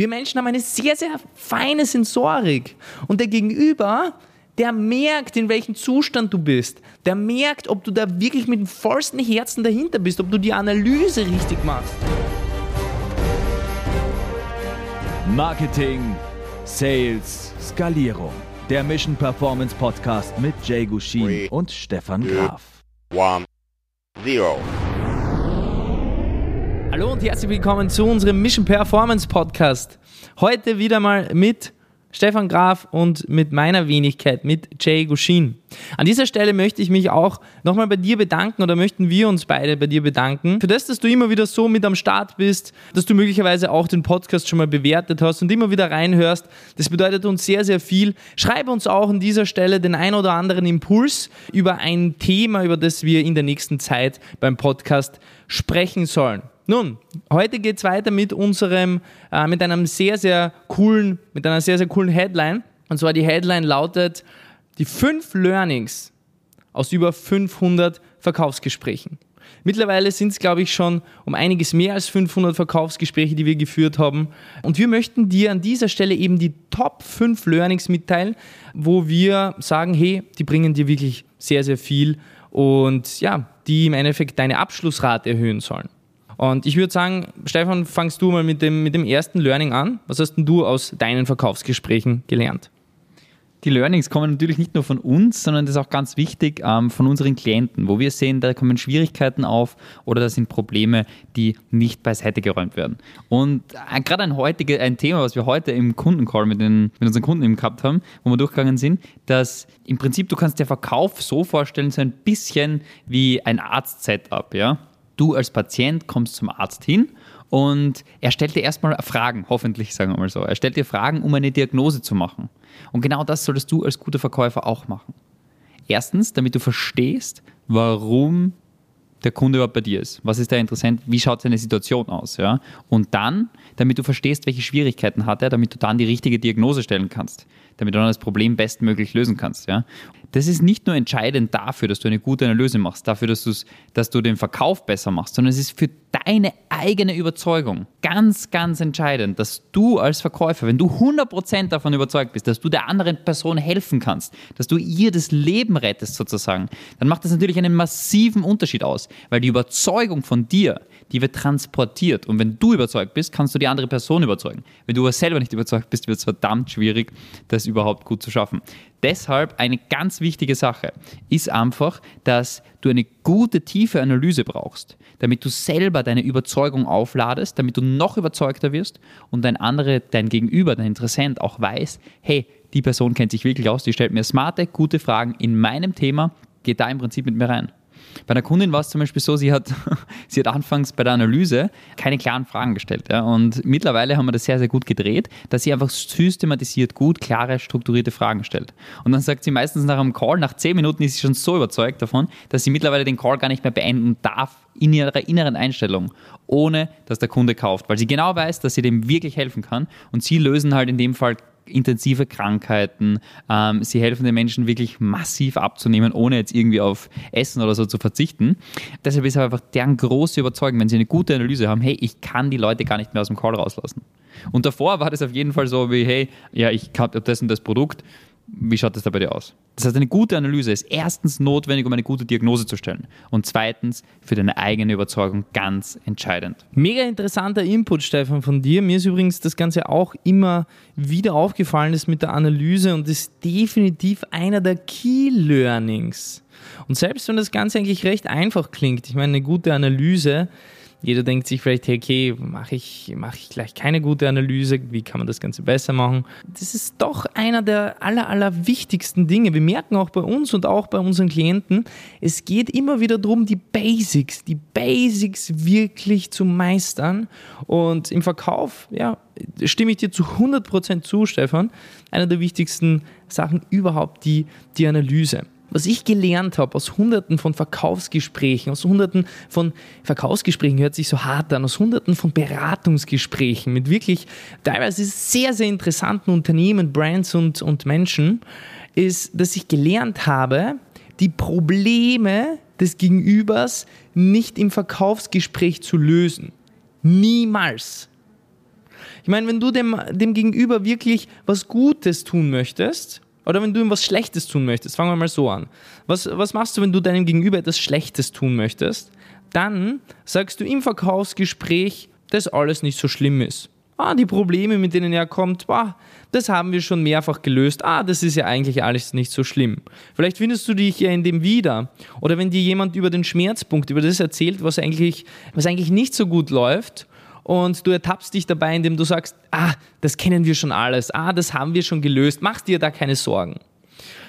Wir Menschen haben eine sehr, sehr feine Sensorik. Und der Gegenüber, der merkt, in welchem Zustand du bist. Der merkt, ob du da wirklich mit dem vollsten Herzen dahinter bist, ob du die Analyse richtig machst. Marketing, Sales, Skalierung. Der Mission Performance Podcast mit Jay Gushin Three, und Stefan two, Graf. one, zero. Hallo und herzlich willkommen zu unserem Mission Performance Podcast. Heute wieder mal mit Stefan Graf und mit meiner Wenigkeit, mit Jay Gushin. An dieser Stelle möchte ich mich auch nochmal bei dir bedanken oder möchten wir uns beide bei dir bedanken, für das, dass du immer wieder so mit am Start bist, dass du möglicherweise auch den Podcast schon mal bewertet hast und immer wieder reinhörst. Das bedeutet uns sehr, sehr viel. Schreibe uns auch an dieser Stelle den ein oder anderen Impuls über ein Thema, über das wir in der nächsten Zeit beim Podcast sprechen sollen. Nun, heute geht es weiter mit unserem, äh, mit einem sehr, sehr coolen, mit einer sehr, sehr coolen Headline. Und zwar die Headline lautet, die fünf Learnings aus über 500 Verkaufsgesprächen. Mittlerweile sind es, glaube ich, schon um einiges mehr als 500 Verkaufsgespräche, die wir geführt haben. Und wir möchten dir an dieser Stelle eben die Top 5 Learnings mitteilen, wo wir sagen, hey, die bringen dir wirklich sehr, sehr viel und ja, die im Endeffekt deine Abschlussrate erhöhen sollen. Und ich würde sagen, Stefan, fangst du mal mit dem, mit dem ersten Learning an. Was hast denn du aus deinen Verkaufsgesprächen gelernt? Die Learnings kommen natürlich nicht nur von uns, sondern das ist auch ganz wichtig ähm, von unseren Klienten, wo wir sehen, da kommen Schwierigkeiten auf oder da sind Probleme, die nicht beiseite geräumt werden. Und äh, gerade ein, heutige, ein Thema, was wir heute im Kundencall mit, den, mit unseren Kunden eben gehabt haben, wo wir durchgegangen sind, dass im Prinzip du kannst dir Verkauf so vorstellen, so ein bisschen wie ein Arzt-Setup, ja du als Patient kommst zum Arzt hin und er stellt dir erstmal Fragen, hoffentlich sagen wir mal so. Er stellt dir Fragen, um eine Diagnose zu machen. Und genau das solltest du als guter Verkäufer auch machen. Erstens, damit du verstehst, warum der Kunde überhaupt bei dir ist. Was ist der Interessent? Wie schaut seine Situation aus? Ja? Und dann, damit du verstehst, welche Schwierigkeiten hat er, damit du dann die richtige Diagnose stellen kannst, damit du dann das Problem bestmöglich lösen kannst. Ja? Das ist nicht nur entscheidend dafür, dass du eine gute Analyse machst, dafür, dass, dass du den Verkauf besser machst, sondern es ist für deine eigene Überzeugung ganz, ganz entscheidend, dass du als Verkäufer, wenn du 100% davon überzeugt bist, dass du der anderen Person helfen kannst, dass du ihr das Leben rettest sozusagen, dann macht das natürlich einen massiven Unterschied aus, weil die Überzeugung von dir, die wird transportiert und wenn du überzeugt bist, kannst du die andere Person überzeugen. Wenn du aber selber nicht überzeugt bist, wird es verdammt schwierig, das überhaupt gut zu schaffen. Deshalb eine ganz wichtige Sache ist einfach, dass du eine gute, tiefe Analyse brauchst, damit du selber deine Überzeugung aufladest, damit du noch überzeugter wirst und dein andere, dein Gegenüber, dein Interessent auch weiß, hey, die Person kennt sich wirklich aus, die stellt mir smarte, gute Fragen in meinem Thema, geht da im Prinzip mit mir rein. Bei einer Kundin war es zum Beispiel so, sie hat, sie hat anfangs bei der Analyse keine klaren Fragen gestellt. Ja, und mittlerweile haben wir das sehr, sehr gut gedreht, dass sie einfach systematisiert gut, klare, strukturierte Fragen stellt. Und dann sagt sie meistens nach einem Call, nach zehn Minuten ist sie schon so überzeugt davon, dass sie mittlerweile den Call gar nicht mehr beenden darf in ihrer inneren Einstellung, ohne dass der Kunde kauft, weil sie genau weiß, dass sie dem wirklich helfen kann. Und sie lösen halt in dem Fall intensive Krankheiten. Ähm, sie helfen den Menschen wirklich massiv abzunehmen, ohne jetzt irgendwie auf Essen oder so zu verzichten. Deshalb ist einfach deren große Überzeugung, wenn sie eine gute Analyse haben, hey, ich kann die Leute gar nicht mehr aus dem Call rauslassen. Und davor war das auf jeden Fall so wie, hey, ja, ich habe das und das Produkt, wie schaut das da bei dir aus? Das heißt, eine gute Analyse ist erstens notwendig, um eine gute Diagnose zu stellen. Und zweitens für deine eigene Überzeugung ganz entscheidend. Mega interessanter Input, Stefan, von dir. Mir ist übrigens das Ganze auch immer wieder aufgefallen, ist mit der Analyse und ist definitiv einer der Key Learnings. Und selbst wenn das Ganze eigentlich recht einfach klingt, ich meine, eine gute Analyse jeder denkt sich vielleicht, hey, okay, mache ich, mach ich gleich keine gute Analyse, wie kann man das Ganze besser machen? Das ist doch einer der aller, aller wichtigsten Dinge. Wir merken auch bei uns und auch bei unseren Klienten, es geht immer wieder darum, die Basics, die Basics wirklich zu meistern. Und im Verkauf, ja, stimme ich dir zu 100% zu, Stefan, einer der wichtigsten Sachen überhaupt die, die Analyse was ich gelernt habe aus hunderten von Verkaufsgesprächen, aus hunderten von Verkaufsgesprächen hört sich so hart an, aus hunderten von Beratungsgesprächen mit wirklich teilweise sehr, sehr interessanten Unternehmen, Brands und, und Menschen, ist, dass ich gelernt habe, die Probleme des Gegenübers nicht im Verkaufsgespräch zu lösen. Niemals. Ich meine, wenn du dem, dem Gegenüber wirklich was Gutes tun möchtest, oder wenn du ihm was Schlechtes tun möchtest, fangen wir mal so an. Was, was machst du, wenn du deinem Gegenüber etwas Schlechtes tun möchtest? Dann sagst du im Verkaufsgespräch, dass alles nicht so schlimm ist. Ah, die Probleme, mit denen er kommt, bah, das haben wir schon mehrfach gelöst. Ah, das ist ja eigentlich alles nicht so schlimm. Vielleicht findest du dich ja in dem wieder. Oder wenn dir jemand über den Schmerzpunkt, über das erzählt, was eigentlich, was eigentlich nicht so gut läuft, und du ertappst dich dabei, indem du sagst, ah, das kennen wir schon alles, ah, das haben wir schon gelöst, mach dir da keine Sorgen.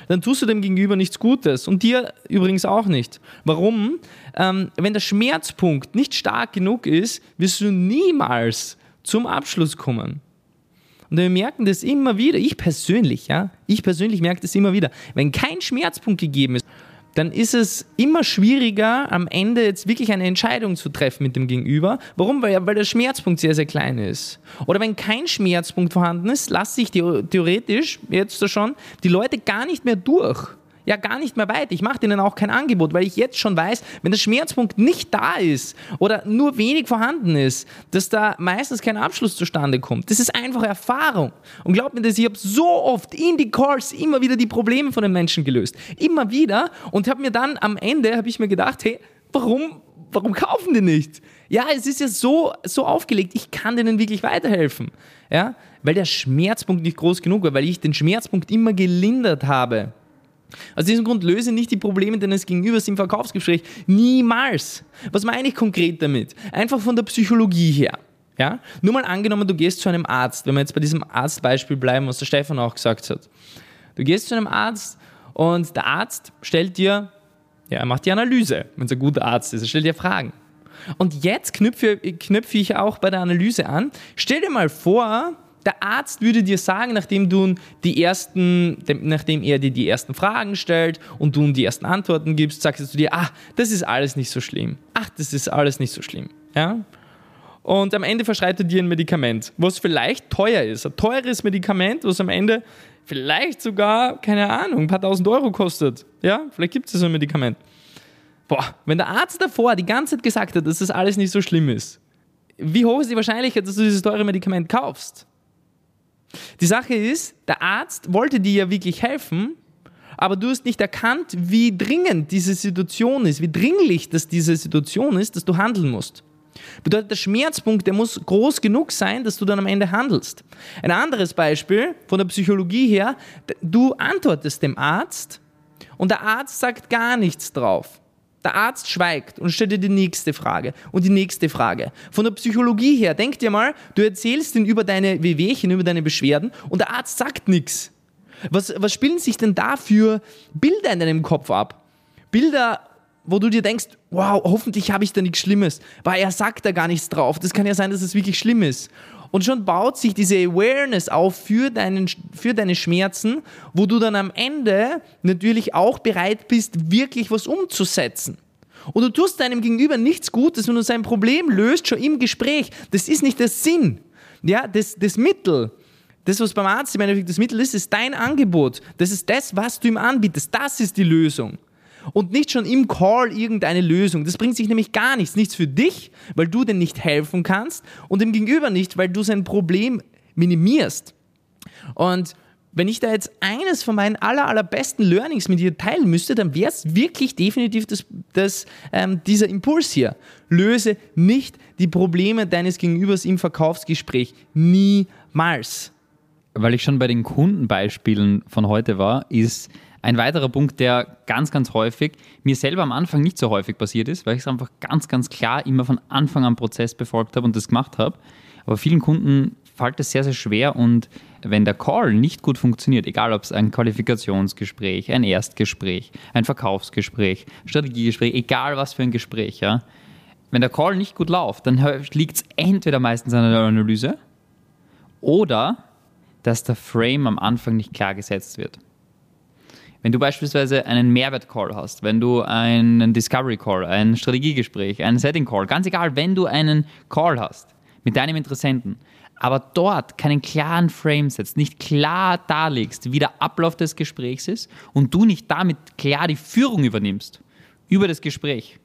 Dann tust du dem Gegenüber nichts Gutes und dir übrigens auch nicht. Warum? Ähm, wenn der Schmerzpunkt nicht stark genug ist, wirst du niemals zum Abschluss kommen. Und wir merken das immer wieder, ich persönlich, ja, ich persönlich merke das immer wieder. Wenn kein Schmerzpunkt gegeben ist, dann ist es immer schwieriger, am Ende jetzt wirklich eine Entscheidung zu treffen mit dem Gegenüber. Warum? Weil, weil der Schmerzpunkt sehr, sehr klein ist. Oder wenn kein Schmerzpunkt vorhanden ist, lasse ich theoretisch jetzt schon die Leute gar nicht mehr durch ja gar nicht mehr weit. Ich mache denen auch kein Angebot, weil ich jetzt schon weiß, wenn der Schmerzpunkt nicht da ist oder nur wenig vorhanden ist, dass da meistens kein Abschluss zustande kommt. Das ist einfach Erfahrung. Und glaubt mir das, ich habe so oft in die Calls immer wieder die Probleme von den Menschen gelöst. Immer wieder und habe mir dann am Ende, habe ich mir gedacht, hey, warum, warum kaufen die nicht? Ja, es ist ja so, so aufgelegt, ich kann denen wirklich weiterhelfen. Ja, weil der Schmerzpunkt nicht groß genug war, weil ich den Schmerzpunkt immer gelindert habe. Aus diesem Grund löse nicht die Probleme deines Gegenübers im Verkaufsgespräch. Niemals. Was meine ich konkret damit? Einfach von der Psychologie her. Ja? Nur mal angenommen, du gehst zu einem Arzt, wenn wir jetzt bei diesem Arztbeispiel bleiben, was der Stefan auch gesagt hat. Du gehst zu einem Arzt und der Arzt stellt dir, ja, er macht die Analyse, wenn es ein guter Arzt ist, er stellt dir Fragen. Und jetzt knüpfe, knüpfe ich auch bei der Analyse an. Stell dir mal vor, der Arzt würde dir sagen, nachdem du die ersten, nachdem er dir die ersten Fragen stellt und du die ersten Antworten gibst, sagst du dir, ah, das ist alles nicht so schlimm. Ach, das ist alles nicht so schlimm. Ja? Und am Ende verschreibt er dir ein Medikament, was vielleicht teuer ist. Ein teures Medikament, was am Ende vielleicht sogar, keine Ahnung, ein paar tausend Euro kostet. Ja, vielleicht gibt es so ein Medikament. Boah, wenn der Arzt davor die ganze Zeit gesagt hat, dass das alles nicht so schlimm ist, wie hoch ist die Wahrscheinlichkeit, dass du dieses teure Medikament kaufst? Die Sache ist, der Arzt wollte dir ja wirklich helfen, aber du hast nicht erkannt, wie dringend diese Situation ist, wie dringlich das diese Situation ist, dass du handeln musst. Bedeutet, der Schmerzpunkt, der muss groß genug sein, dass du dann am Ende handelst. Ein anderes Beispiel von der Psychologie her, du antwortest dem Arzt und der Arzt sagt gar nichts drauf. Der Arzt schweigt und stellt dir die nächste Frage und die nächste Frage. Von der Psychologie her, denk dir mal, du erzählst ihn über deine Wehwehchen, über deine Beschwerden und der Arzt sagt nichts. Was, was spielen sich denn da für Bilder in deinem Kopf ab? Bilder, wo du dir denkst, wow, hoffentlich habe ich da nichts Schlimmes, weil er sagt da gar nichts drauf. Das kann ja sein, dass es wirklich schlimm ist. Und schon baut sich diese Awareness auf für, deinen, für deine Schmerzen, wo du dann am Ende natürlich auch bereit bist, wirklich was umzusetzen. Und du tust deinem Gegenüber nichts Gutes, wenn du sein Problem löst, schon im Gespräch. Das ist nicht der Sinn. Ja, das, das Mittel, das, was beim Arzt im Endeffekt das Mittel ist, ist dein Angebot. Das ist das, was du ihm anbietest. Das ist die Lösung und nicht schon im Call irgendeine Lösung. Das bringt sich nämlich gar nichts. Nichts für dich, weil du dem nicht helfen kannst und dem Gegenüber nicht, weil du sein Problem minimierst. Und wenn ich da jetzt eines von meinen aller, allerbesten Learnings mit dir teilen müsste, dann wäre es wirklich definitiv das, das, ähm, dieser Impuls hier. Löse nicht die Probleme deines Gegenübers im Verkaufsgespräch. Niemals. Weil ich schon bei den Kundenbeispielen von heute war, ist ein weiterer Punkt, der ganz, ganz häufig mir selber am Anfang nicht so häufig passiert ist, weil ich es einfach ganz, ganz klar immer von Anfang an Prozess befolgt habe und das gemacht habe. Aber vielen Kunden fällt es sehr, sehr schwer und wenn der Call nicht gut funktioniert, egal ob es ein Qualifikationsgespräch, ein Erstgespräch, ein Verkaufsgespräch, Strategiegespräch, egal was für ein Gespräch, ja, wenn der Call nicht gut läuft, dann liegt es entweder meistens an der Analyse oder dass der Frame am Anfang nicht klar gesetzt wird. Wenn du beispielsweise einen Mehrwert-Call hast, wenn du einen Discovery-Call, ein Strategiegespräch, einen Setting-Call, ganz egal, wenn du einen Call hast mit deinem Interessenten, aber dort keinen klaren Frame setzt, nicht klar darlegst, wie der Ablauf des Gesprächs ist und du nicht damit klar die Führung übernimmst über das Gespräch,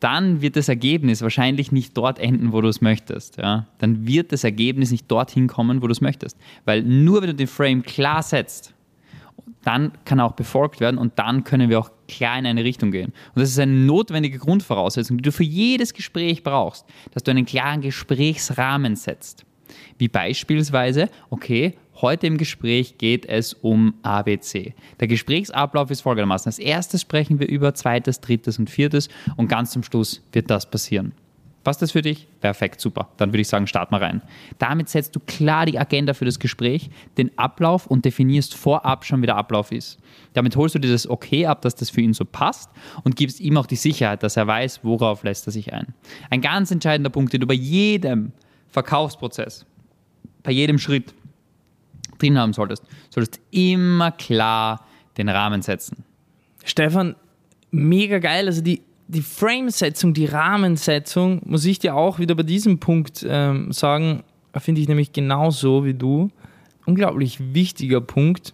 dann wird das Ergebnis wahrscheinlich nicht dort enden, wo du es möchtest. Ja? Dann wird das Ergebnis nicht dorthin kommen, wo du es möchtest. Weil nur wenn du den Frame klar setzt, dann kann auch befolgt werden und dann können wir auch klar in eine Richtung gehen. Und das ist eine notwendige Grundvoraussetzung, die du für jedes Gespräch brauchst, dass du einen klaren Gesprächsrahmen setzt. Wie beispielsweise, okay, Heute im Gespräch geht es um ABC. Der Gesprächsablauf ist folgendermaßen. Als erstes sprechen wir über zweites, drittes und viertes und ganz zum Schluss wird das passieren. Passt das für dich? Perfekt, super. Dann würde ich sagen, start mal rein. Damit setzt du klar die Agenda für das Gespräch, den Ablauf und definierst vorab schon, wie der Ablauf ist. Damit holst du dir das Okay ab, dass das für ihn so passt und gibst ihm auch die Sicherheit, dass er weiß, worauf lässt er sich ein. Ein ganz entscheidender Punkt, den du bei jedem Verkaufsprozess, bei jedem Schritt drin haben solltest, solltest immer klar den Rahmen setzen. Stefan, mega geil. Also die, die Framesetzung, die Rahmensetzung, muss ich dir auch wieder bei diesem Punkt ähm, sagen, finde ich nämlich genauso wie du. Unglaublich wichtiger Punkt.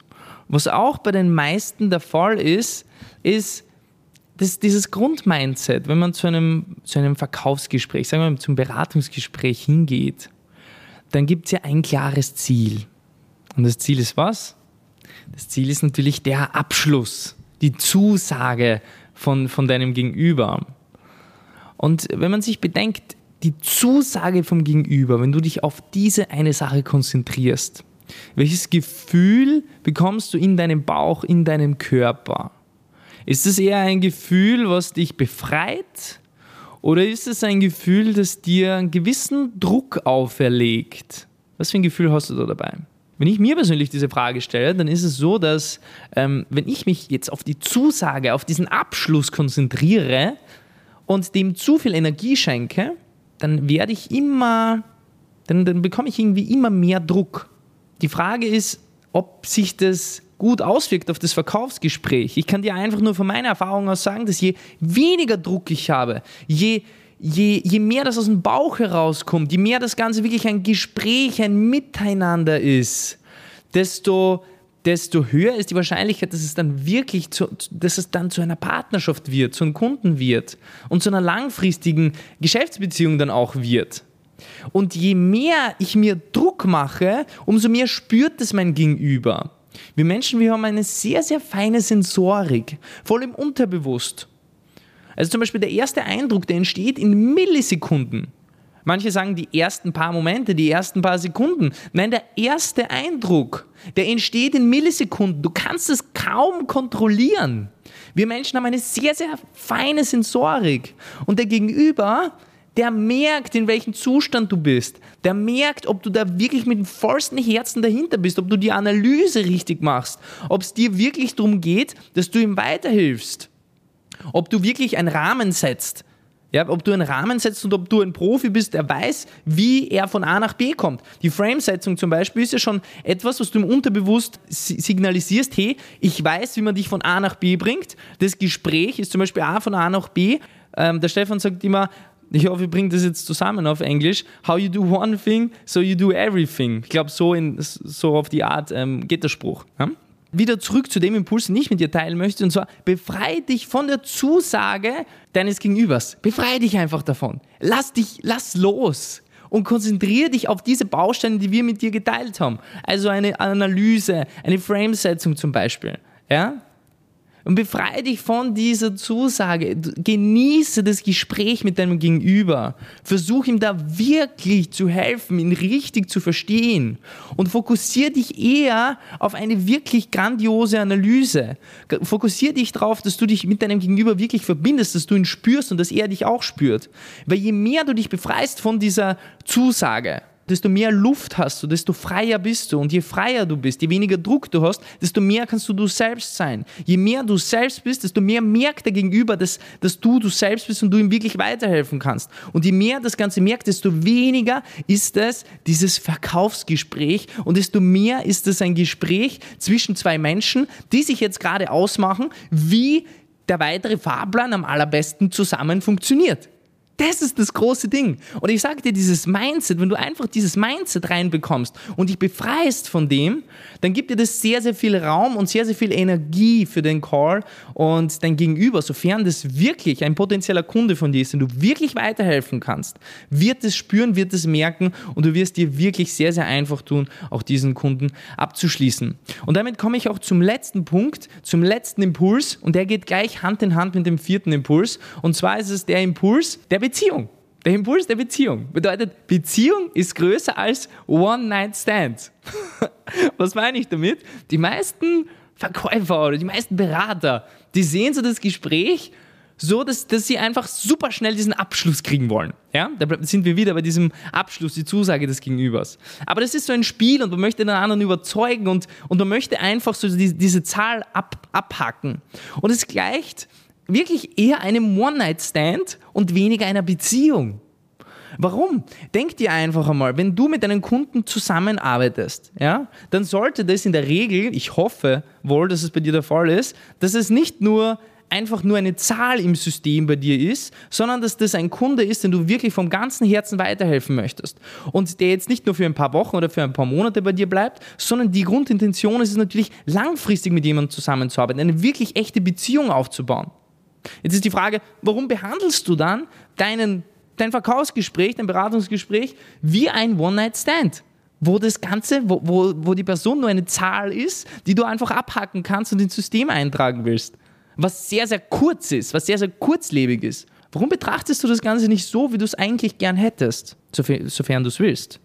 Was auch bei den meisten der Fall ist, ist das, dieses Grundmindset, wenn man zu einem, zu einem Verkaufsgespräch, sagen wir mal zum Beratungsgespräch hingeht, dann gibt es ja ein klares Ziel. Und das Ziel ist was? Das Ziel ist natürlich der Abschluss, die Zusage von, von deinem Gegenüber. Und wenn man sich bedenkt, die Zusage vom Gegenüber, wenn du dich auf diese eine Sache konzentrierst, welches Gefühl bekommst du in deinem Bauch, in deinem Körper? Ist es eher ein Gefühl, was dich befreit? Oder ist es ein Gefühl, das dir einen gewissen Druck auferlegt? Was für ein Gefühl hast du da dabei? Wenn ich mir persönlich diese Frage stelle, dann ist es so, dass ähm, wenn ich mich jetzt auf die Zusage, auf diesen Abschluss konzentriere und dem zu viel Energie schenke, dann werde ich immer, dann, dann bekomme ich irgendwie immer mehr Druck. Die Frage ist, ob sich das gut auswirkt auf das Verkaufsgespräch. Ich kann dir einfach nur von meiner Erfahrung aus sagen, dass je weniger Druck ich habe, je je, je mehr das aus dem Bauch herauskommt, je mehr das Ganze wirklich ein Gespräch, ein Miteinander ist, desto, desto höher ist die Wahrscheinlichkeit, dass es dann wirklich zu, dass es dann zu einer Partnerschaft wird, zu einem Kunden wird und zu einer langfristigen Geschäftsbeziehung dann auch wird. Und je mehr ich mir Druck mache, umso mehr spürt es mein Gegenüber. Wir Menschen, wir haben eine sehr, sehr feine Sensorik, voll im Unterbewusst. Also zum Beispiel der erste Eindruck, der entsteht in Millisekunden. Manche sagen die ersten paar Momente, die ersten paar Sekunden. Nein, der erste Eindruck, der entsteht in Millisekunden. Du kannst es kaum kontrollieren. Wir Menschen haben eine sehr, sehr feine Sensorik. Und der Gegenüber, der merkt, in welchem Zustand du bist. Der merkt, ob du da wirklich mit dem vollsten Herzen dahinter bist, ob du die Analyse richtig machst, ob es dir wirklich darum geht, dass du ihm weiterhilfst ob du wirklich einen Rahmen setzt. Ja, ob du einen Rahmen setzt und ob du ein Profi bist, der weiß, wie er von A nach B kommt. Die Framesetzung zum Beispiel ist ja schon etwas, was du im Unterbewusst signalisierst, hey, ich weiß, wie man dich von A nach B bringt. Das Gespräch ist zum Beispiel A von A nach B. Ähm, der Stefan sagt immer, ich hoffe, ich bringe das jetzt zusammen auf Englisch. How you do one thing, so you do everything. Ich glaube, so, so auf die Art ähm, geht der Spruch. Ja? Wieder zurück zu dem Impuls, den ich mit dir teilen möchte, und zwar befreie dich von der Zusage deines Gegenübers. Befreie dich einfach davon. Lass dich, lass los und konzentriere dich auf diese Bausteine, die wir mit dir geteilt haben. Also eine Analyse, eine Framesetzung zum Beispiel. Ja? Und befreie dich von dieser Zusage. Genieße das Gespräch mit deinem Gegenüber. Versuch ihm da wirklich zu helfen, ihn richtig zu verstehen. Und fokussiere dich eher auf eine wirklich grandiose Analyse. Fokussiere dich darauf, dass du dich mit deinem Gegenüber wirklich verbindest, dass du ihn spürst und dass er dich auch spürt. Weil je mehr du dich befreist von dieser Zusage, desto mehr Luft hast du, desto freier bist du. Und je freier du bist, je weniger Druck du hast, desto mehr kannst du du selbst sein. Je mehr du selbst bist, desto mehr merkt der Gegenüber, dass, dass du du selbst bist und du ihm wirklich weiterhelfen kannst. Und je mehr das Ganze merkt, desto weniger ist es dieses Verkaufsgespräch und desto mehr ist es ein Gespräch zwischen zwei Menschen, die sich jetzt gerade ausmachen, wie der weitere Fahrplan am allerbesten zusammen funktioniert. Das ist das große Ding. Und ich sage dir, dieses Mindset, wenn du einfach dieses Mindset reinbekommst und dich befreist von dem, dann gibt dir das sehr, sehr viel Raum und sehr, sehr viel Energie für den Call und dein Gegenüber, sofern das wirklich ein potenzieller Kunde von dir ist, den du wirklich weiterhelfen kannst, wird es spüren, wird es merken und du wirst dir wirklich sehr, sehr einfach tun, auch diesen Kunden abzuschließen. Und damit komme ich auch zum letzten Punkt, zum letzten Impuls und der geht gleich Hand in Hand mit dem vierten Impuls. Und zwar ist es der Impuls der Beziehung. Der Impuls der Beziehung bedeutet, Beziehung ist größer als One-Night-Stand. Was meine ich damit? Die meisten Verkäufer oder die meisten Berater, die sehen so das Gespräch so, dass, dass sie einfach super schnell diesen Abschluss kriegen wollen. Ja? Da sind wir wieder bei diesem Abschluss, die Zusage des Gegenübers. Aber das ist so ein Spiel und man möchte den anderen überzeugen und, und man möchte einfach so die, diese Zahl ab, abhacken. Und es gleicht wirklich eher einem One-Night-Stand und weniger einer Beziehung. Warum? Denk dir einfach einmal, wenn du mit einem Kunden zusammenarbeitest, ja, dann sollte das in der Regel, ich hoffe wohl, dass es bei dir der Fall ist, dass es nicht nur einfach nur eine Zahl im System bei dir ist, sondern dass das ein Kunde ist, den du wirklich vom ganzen Herzen weiterhelfen möchtest. Und der jetzt nicht nur für ein paar Wochen oder für ein paar Monate bei dir bleibt, sondern die Grundintention ist es natürlich, langfristig mit jemandem zusammenzuarbeiten, eine wirklich echte Beziehung aufzubauen. Jetzt ist die Frage, warum behandelst du dann deinen, dein Verkaufsgespräch, dein Beratungsgespräch wie ein One-Night-Stand? Wo das Ganze, wo, wo, wo die Person nur eine Zahl ist, die du einfach abhacken kannst und ins System eintragen willst. Was sehr, sehr kurz ist, was sehr, sehr kurzlebig ist. Warum betrachtest du das Ganze nicht so, wie du es eigentlich gern hättest, sofern du es willst?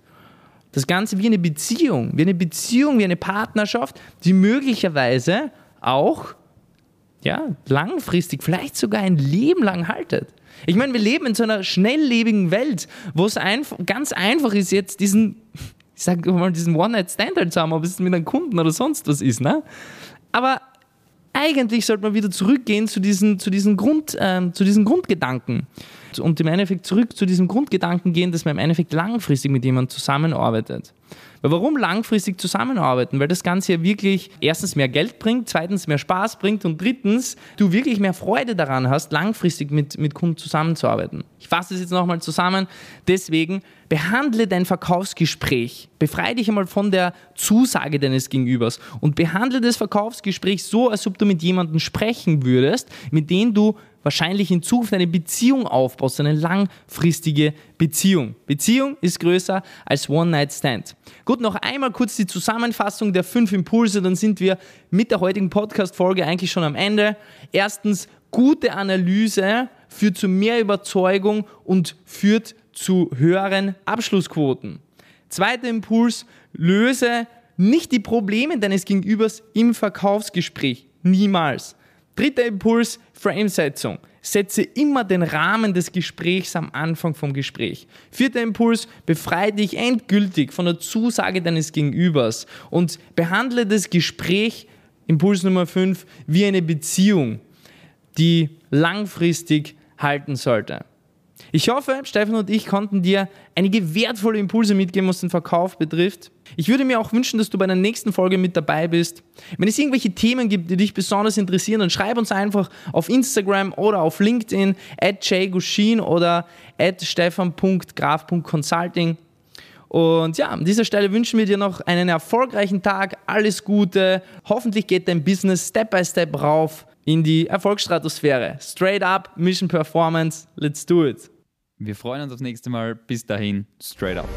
Das Ganze wie eine Beziehung, wie eine Beziehung, wie eine Partnerschaft, die möglicherweise auch ja, langfristig, vielleicht sogar ein Leben lang haltet. Ich meine, wir leben in so einer schnelllebigen Welt, wo es einfach, ganz einfach ist, jetzt diesen, ich sag mal, diesen One-Night-Stand halt zu haben, ob es mit einem Kunden oder sonst was ist. Ne? Aber eigentlich sollte man wieder zurückgehen zu diesen, zu diesen, Grund, ähm, zu diesen Grundgedanken. Und im Endeffekt zurück zu diesem Grundgedanken gehen, dass man im Endeffekt langfristig mit jemandem zusammenarbeitet. Weil warum langfristig zusammenarbeiten? Weil das Ganze ja wirklich erstens mehr Geld bringt, zweitens mehr Spaß bringt und drittens du wirklich mehr Freude daran hast, langfristig mit, mit Kunden zusammenzuarbeiten. Ich fasse das jetzt nochmal zusammen. Deswegen behandle dein Verkaufsgespräch. Befreie dich einmal von der Zusage deines Gegenübers und behandle das Verkaufsgespräch so, als ob du mit jemandem sprechen würdest, mit dem du wahrscheinlich in Zukunft eine Beziehung aufbaust, eine langfristige Beziehung. Beziehung ist größer als One-Night-Stand. Gut, noch einmal kurz die Zusammenfassung der fünf Impulse, dann sind wir mit der heutigen Podcast-Folge eigentlich schon am Ende. Erstens, gute Analyse führt zu mehr Überzeugung und führt zu höheren Abschlussquoten. Zweiter Impuls, löse nicht die Probleme deines Gegenübers im Verkaufsgespräch. Niemals. Dritter Impuls, Framesetzung. Setze immer den Rahmen des Gesprächs am Anfang vom Gespräch. Vierter Impuls, befreie dich endgültig von der Zusage deines Gegenübers und behandle das Gespräch, Impuls Nummer 5, wie eine Beziehung, die langfristig halten sollte. Ich hoffe, Steffen und ich konnten dir einige wertvolle Impulse mitgeben, was den Verkauf betrifft. Ich würde mir auch wünschen, dass du bei der nächsten Folge mit dabei bist. Wenn es irgendwelche Themen gibt, die dich besonders interessieren, dann schreib uns einfach auf Instagram oder auf LinkedIn at jgushin oder at stefan.graf.consulting. Und ja, an dieser Stelle wünschen wir dir noch einen erfolgreichen Tag, alles Gute. Hoffentlich geht dein Business Step by Step rauf in die Erfolgsstratosphäre. Straight up, Mission Performance, let's do it. Wir freuen uns aufs nächste Mal. Bis dahin, straight up.